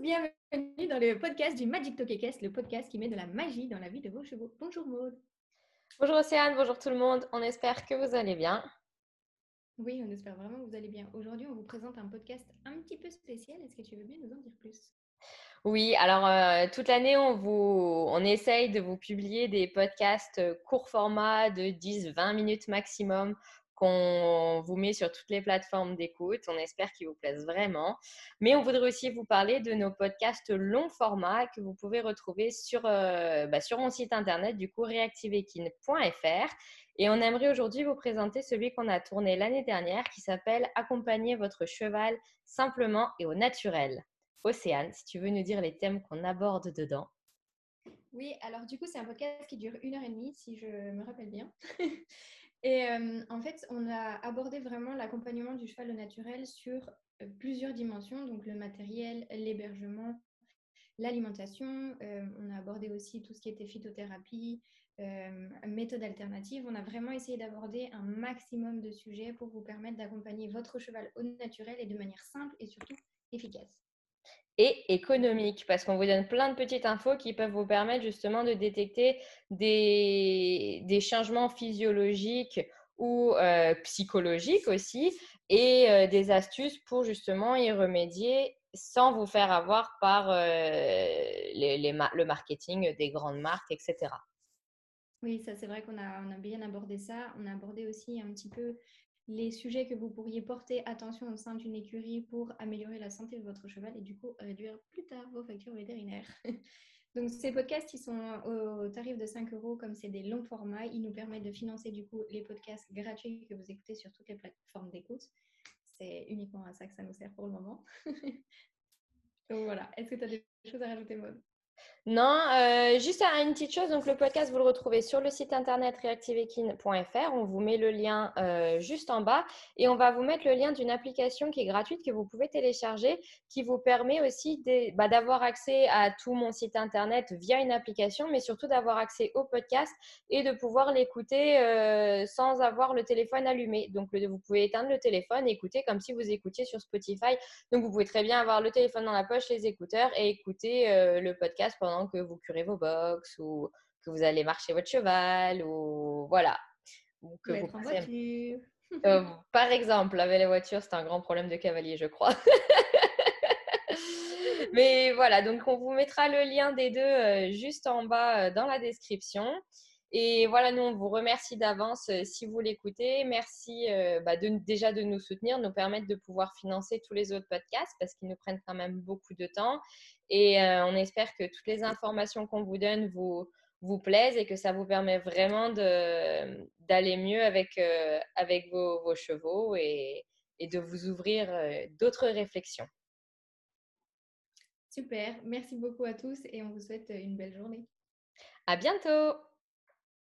bienvenue dans le podcast du Magic Tokekest, le podcast qui met de la magie dans la vie de vos chevaux. Bonjour Maud. Bonjour Océane, bonjour tout le monde. On espère que vous allez bien. Oui, on espère vraiment que vous allez bien. Aujourd'hui, on vous présente un podcast un petit peu spécial. Est-ce que tu veux bien nous en dire plus? Oui, alors euh, toute l'année, on, vous, on essaye de vous publier des podcasts euh, court format de 10-20 minutes maximum qu'on vous met sur toutes les plateformes d'écoute. On espère qu'ils vous plaisent vraiment. Mais on voudrait aussi vous parler de nos podcasts long format que vous pouvez retrouver sur, euh, bah, sur mon site internet, du coup, reactiveequine.fr. Et on aimerait aujourd'hui vous présenter celui qu'on a tourné l'année dernière qui s'appelle Accompagner votre cheval simplement et au naturel. Océane, si tu veux nous dire les thèmes qu'on aborde dedans. Oui, alors du coup, c'est un podcast qui dure une heure et demie, si je me rappelle bien. Et euh, en fait, on a abordé vraiment l'accompagnement du cheval au naturel sur euh, plusieurs dimensions, donc le matériel, l'hébergement, l'alimentation. Euh, on a abordé aussi tout ce qui était phytothérapie, méthode alternative. On a vraiment essayé d'aborder un maximum de sujets pour vous permettre d'accompagner votre cheval au naturel et de manière simple et surtout efficace économique, parce qu'on vous donne plein de petites infos qui peuvent vous permettre justement de détecter des, des changements physiologiques ou euh, psychologiques aussi, et euh, des astuces pour justement y remédier sans vous faire avoir par euh, les, les, le marketing des grandes marques, etc. Oui, ça c'est vrai qu'on a, on a bien abordé ça. On a abordé aussi un petit peu les sujets que vous pourriez porter attention au sein d'une écurie pour améliorer la santé de votre cheval et du coup réduire plus tard vos factures vétérinaires. Donc ces podcasts, ils sont au tarif de 5 euros comme c'est des longs formats. Ils nous permettent de financer du coup les podcasts gratuits que vous écoutez sur toutes les plateformes d'écoute. C'est uniquement à ça que ça nous sert pour le moment. Donc voilà, est-ce que tu as des choses à rajouter, Maud non, euh, juste une petite chose. Donc, le podcast, vous le retrouvez sur le site internet reactiveekin.fr. On vous met le lien euh, juste en bas et on va vous mettre le lien d'une application qui est gratuite que vous pouvez télécharger qui vous permet aussi bah, d'avoir accès à tout mon site internet via une application, mais surtout d'avoir accès au podcast et de pouvoir l'écouter euh, sans avoir le téléphone allumé. Donc, vous pouvez éteindre le téléphone écouter comme si vous écoutiez sur Spotify. Donc, vous pouvez très bien avoir le téléphone dans la poche, les écouteurs et écouter le podcast pendant que vous curez vos box ou que vous allez marcher votre cheval ou voilà. Ou que vous en voiture. Euh, par exemple, laver les voitures, c'est un grand problème de cavalier, je crois. Mais voilà, donc on vous mettra le lien des deux euh, juste en bas euh, dans la description. Et voilà, nous, on vous remercie d'avance si vous l'écoutez. Merci bah, de, déjà de nous soutenir, nous permettre de pouvoir financer tous les autres podcasts parce qu'ils nous prennent quand même beaucoup de temps. Et euh, on espère que toutes les informations qu'on vous donne vous, vous plaisent et que ça vous permet vraiment d'aller mieux avec, euh, avec vos, vos chevaux et, et, de vous ouvrir euh, d'autres réflexions. Super, merci beaucoup à tous et on vous souhaite une belle journée. À bientôt!